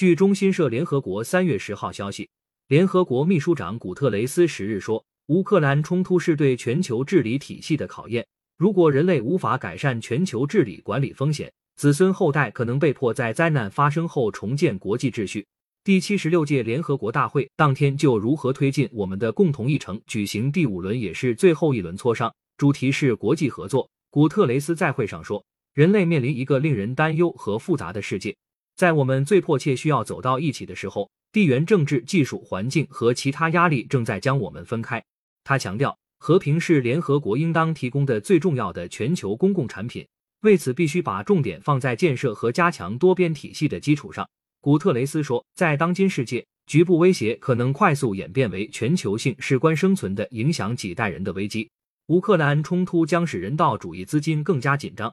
据中新社联合国三月十号消息，联合国秘书长古特雷斯十日说，乌克兰冲突是对全球治理体系的考验。如果人类无法改善全球治理管理风险，子孙后代可能被迫在灾难发生后重建国际秩序。第七十六届联合国大会当天就如何推进我们的共同议程举行第五轮，也是最后一轮磋商，主题是国际合作。古特雷斯在会上说：“人类面临一个令人担忧和复杂的世界，在我们最迫切需要走到一起的时候，地缘政治、技术、环境和其他压力正在将我们分开。”他强调。和平是联合国应当提供的最重要的全球公共产品，为此必须把重点放在建设和加强多边体系的基础上。古特雷斯说，在当今世界，局部威胁可能快速演变为全球性、事关生存的、影响几代人的危机。乌克兰冲突将使人道主义资金更加紧张，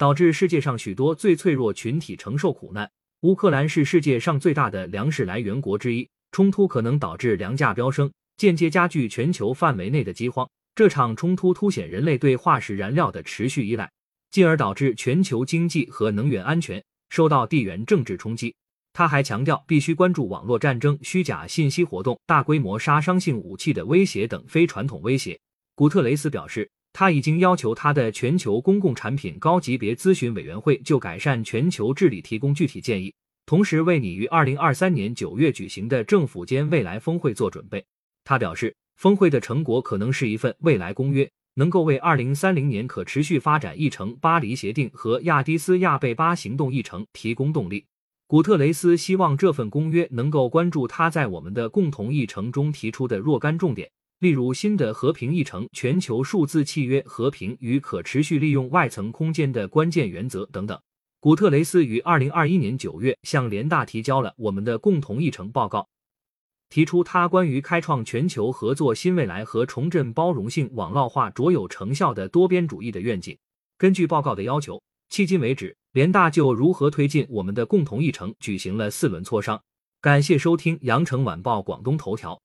导致世界上许多最脆弱群体承受苦难。乌克兰是世界上最大的粮食来源国之一，冲突可能导致粮价飙升。间接加剧全球范围内的饥荒。这场冲突凸显人类对化石燃料的持续依赖，进而导致全球经济和能源安全受到地缘政治冲击。他还强调，必须关注网络战争、虚假信息活动、大规模杀伤性武器的威胁等非传统威胁。古特雷斯表示，他已经要求他的全球公共产品高级别咨询委员会就改善全球治理提供具体建议，同时为你于二零二三年九月举行的政府间未来峰会做准备。他表示，峰会的成果可能是一份未来公约，能够为二零三零年可持续发展议程、巴黎协定和亚的斯亚贝巴行动议程提供动力。古特雷斯希望这份公约能够关注他在我们的共同议程中提出的若干重点，例如新的和平议程、全球数字契约、和平与可持续利用外层空间的关键原则等等。古特雷斯于二零二一年九月向联大提交了我们的共同议程报告。提出他关于开创全球合作新未来和重振包容性网络化卓有成效的多边主义的愿景。根据报告的要求，迄今为止，联大就如何推进我们的共同议程举行了四轮磋商。感谢收听羊城晚报广东头条。